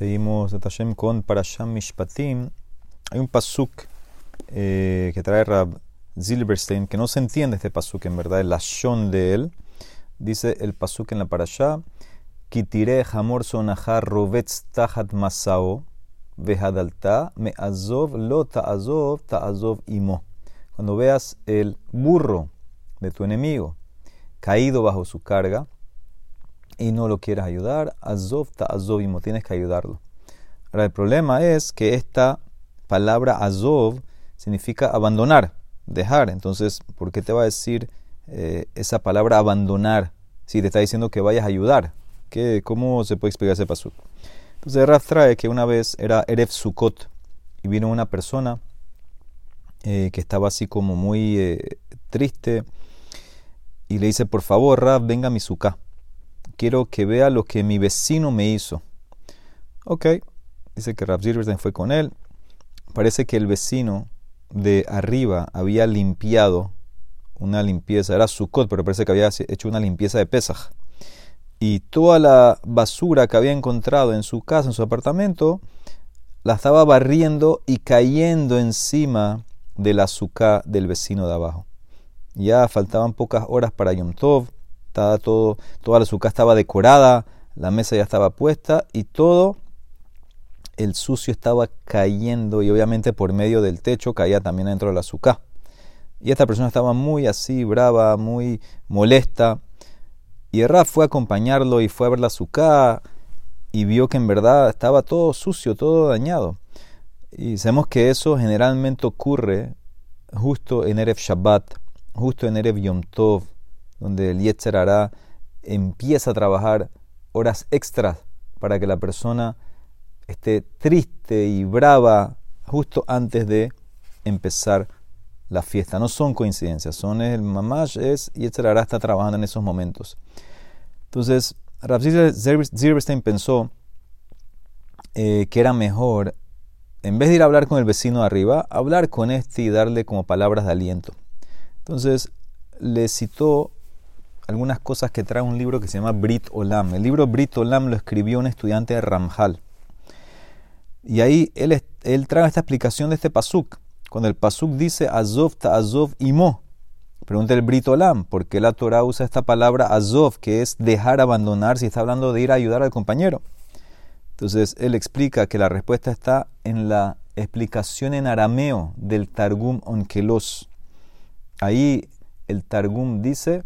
Seguimos con Parasham Mishpatim. Hay un pasuk eh, que trae Rab Zilberstein que no se entiende este pasuk en verdad, el ashon de él. Dice el pasuk en la Parashá: Kitire hamor sonahar rovetz tahat masao vehadalta me azov lo ta'azov ta'azov imo. Cuando veas el burro de tu enemigo caído bajo su carga, y no lo quieres ayudar, azov ta azovimo, tienes que ayudarlo. Ahora, el problema es que esta palabra azov significa abandonar, dejar. Entonces, ¿por qué te va a decir eh, esa palabra abandonar si te está diciendo que vayas a ayudar? ¿Qué, ¿Cómo se puede explicar ese paso? Entonces, Raf trae que una vez era Erev Sukkot y vino una persona eh, que estaba así como muy eh, triste y le dice, por favor, Raf, venga a mi sukkah quiero que vea lo que mi vecino me hizo. Ok, dice que Rav Zilberstein fue con él. Parece que el vecino de arriba había limpiado una limpieza, era Sukkot, pero parece que había hecho una limpieza de Pesaj. Y toda la basura que había encontrado en su casa, en su apartamento, la estaba barriendo y cayendo encima de la azúcar del vecino de abajo. Ya faltaban pocas horas para Yom Tov estaba todo, toda la azúcar estaba decorada, la mesa ya estaba puesta y todo el sucio estaba cayendo y obviamente por medio del techo caía también dentro de la azúcar. Y esta persona estaba muy así, brava, muy molesta. Y Raf fue a acompañarlo y fue a ver la azúcar y vio que en verdad estaba todo sucio, todo dañado. Y sabemos que eso generalmente ocurre justo en Erev Shabbat, justo en Erev Yom Tov, donde el Yetzer empieza a trabajar horas extras para que la persona esté triste y brava justo antes de empezar la fiesta. No son coincidencias, son el mamash, es hará está trabajando en esos momentos. Entonces, Rav Zilberstein pensó eh, que era mejor, en vez de ir a hablar con el vecino arriba, hablar con este y darle como palabras de aliento. Entonces, le citó algunas cosas que trae un libro que se llama Brit Olam. El libro Brit Olam lo escribió un estudiante de Ramjal. Y ahí él, él trae esta explicación de este pasuk. Cuando el pasuk dice Azov ta Azov imo, pregunta el Brit Olam, ¿por qué la Torah usa esta palabra Azov, que es dejar, abandonar, si está hablando de ir a ayudar al compañero? Entonces él explica que la respuesta está en la explicación en arameo del Targum Onkelos. Ahí el Targum dice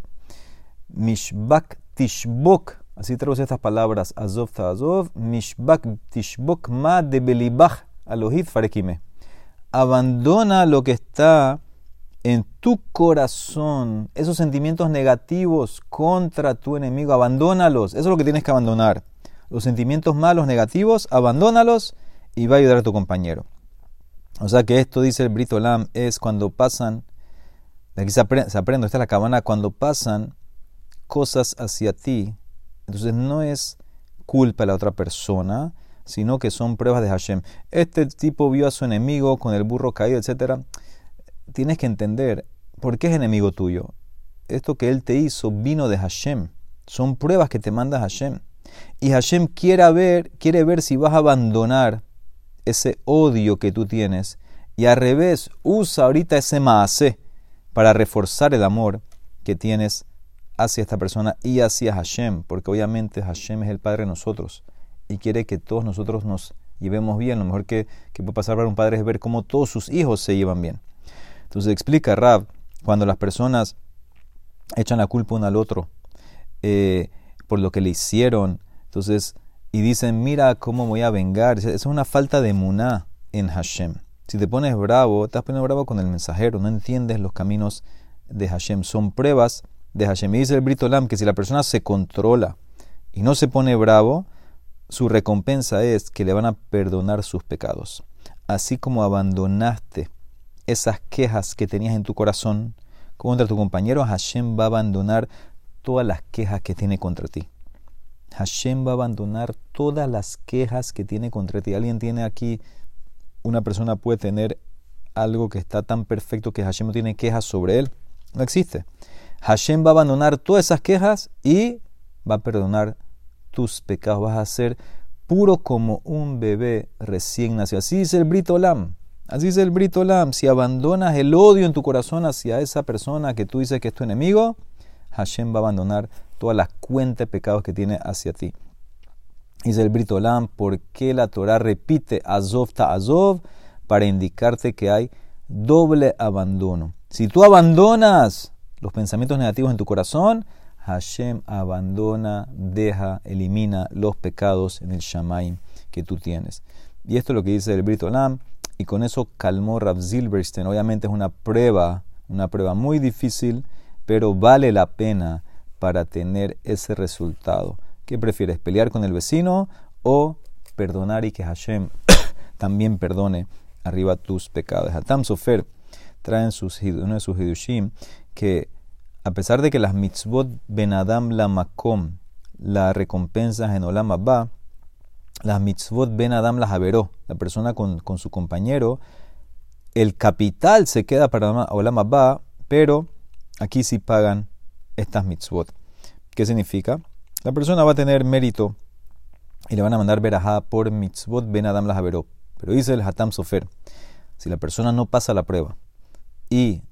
Mishbak Tishbok, así traduce estas palabras, Azov Azov, Mishbak Tishbok Ma de Belibach Alohit Farekime. Abandona lo que está en tu corazón, esos sentimientos negativos contra tu enemigo, abandónalos. Eso es lo que tienes que abandonar. Los sentimientos malos, negativos, abandónalos y va a ayudar a tu compañero. O sea que esto, dice el Brito Lam, es cuando pasan, aquí se aprende, se aprende esta es la cabana, cuando pasan cosas hacia ti, entonces no es culpa de la otra persona, sino que son pruebas de Hashem. Este tipo vio a su enemigo con el burro caído, etc. Tienes que entender por qué es enemigo tuyo. Esto que él te hizo vino de Hashem. Son pruebas que te manda Hashem. Y Hashem quiere ver, quiere ver si vas a abandonar ese odio que tú tienes. Y al revés, usa ahorita ese maase para reforzar el amor que tienes hacia esta persona y hacia Hashem, porque obviamente Hashem es el Padre de nosotros y quiere que todos nosotros nos llevemos bien. Lo mejor que, puede pasar para un padre es ver cómo todos sus hijos se llevan bien. Entonces explica Rab, cuando las personas echan la culpa uno al otro eh, por lo que le hicieron, entonces, y dicen, mira cómo voy a vengar, eso es una falta de muná en Hashem. Si te pones bravo, estás poniendo bravo con el mensajero, no entiendes los caminos de Hashem. Son pruebas de Hashem. dice el Britolam que si la persona se controla y no se pone bravo, su recompensa es que le van a perdonar sus pecados. Así como abandonaste esas quejas que tenías en tu corazón contra tu compañero, Hashem va a abandonar todas las quejas que tiene contra ti. Hashem va a abandonar todas las quejas que tiene contra ti. ¿Alguien tiene aquí, una persona puede tener algo que está tan perfecto que Hashem no tiene quejas sobre él? No existe. Hashem va a abandonar todas esas quejas y va a perdonar tus pecados. Vas a ser puro como un bebé recién nacido. Así dice el Brito Lam. Así dice el Brito Lam. Si abandonas el odio en tu corazón hacia esa persona que tú dices que es tu enemigo, Hashem va a abandonar todas las cuentas de pecados que tiene hacia ti. Dice el Brito Lam, ¿por qué la Torah repite Azov ta Azov? Para indicarte que hay doble abandono. Si tú abandonas los pensamientos negativos en tu corazón, Hashem abandona, deja, elimina los pecados en el Shamaim que tú tienes. Y esto es lo que dice el Brito Lam, y con eso calmó Rav Zilberstein. Obviamente es una prueba, una prueba muy difícil, pero vale la pena para tener ese resultado. ¿Qué prefieres, pelear con el vecino o perdonar y que Hashem también perdone arriba tus pecados? Hatam Sofer trae en uno de sus hidushim que a pesar de que las mitzvot ben Adam la makom, la recompensa en Olam Abba, las mitzvot ben Adam la javeró, la persona con, su compañero, el capital se queda para Olam Abba, pero aquí sí pagan estas mitzvot. ¿Qué significa? La persona va a tener mérito y le van a mandar verajá por mitzvot ben Adam la javeró. Pero dice el Hatam Sofer, si la persona no pasa la prueba y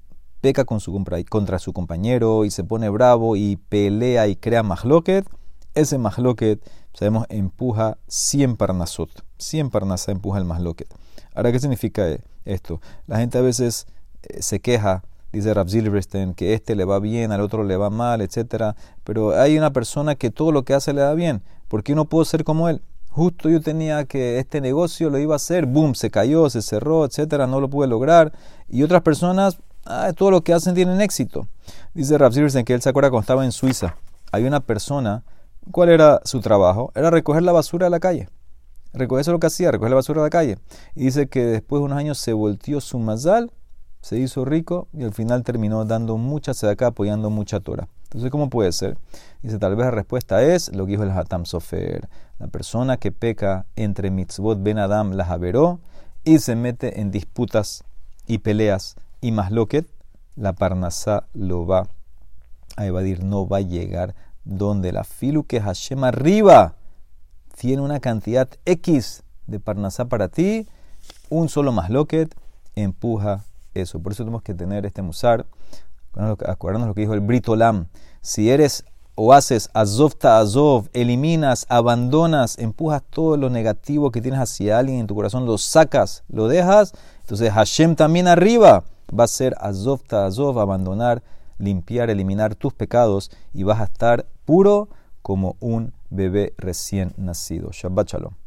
peca con su, contra su compañero y se pone bravo y pelea y crea mahloket, ese mahloket, sabemos, empuja 100 parnasot. 100 parnasá empuja el mahloket. Ahora, ¿qué significa esto? La gente a veces eh, se queja, dice Rav Zilberstein, que este le va bien, al otro le va mal, etc. Pero hay una persona que todo lo que hace le da bien. ¿Por qué no puedo ser como él? Justo yo tenía que este negocio lo iba a hacer, boom, se cayó, se cerró, etcétera, no lo pude lograr. Y otras personas ah, todo lo que hacen tienen éxito. Dice Rav en que él se acuerda cuando estaba en Suiza. Hay una persona, ¿cuál era su trabajo? Era recoger la basura de la calle. Recoger eso es lo que hacía, recoger la basura de la calle. Y dice que después de unos años se volteó su mazal, se hizo rico y al final terminó dando mucha acá apoyando mucha Torah. Entonces, ¿cómo puede ser? Dice, tal vez la respuesta es lo que dijo el Hatam Sofer. La persona que peca entre mitzvot ben Adam la javeró y se mete en disputas y peleas y más que la Parnasá lo va a evadir, no va a llegar donde la filu que Hashem arriba tiene una cantidad X de Parnasá para ti, un solo más loquet empuja eso. Por eso tenemos que tener este musar, acordarnos lo que dijo el Britolam. Si eres o haces azov ta azov, eliminas, abandonas, empujas todo lo negativo que tienes hacia alguien en tu corazón, lo sacas, lo dejas, entonces Hashem también arriba va a ser azov azov, abandonar, limpiar, eliminar tus pecados y vas a estar puro como un bebé recién nacido. Shabbat Shalom.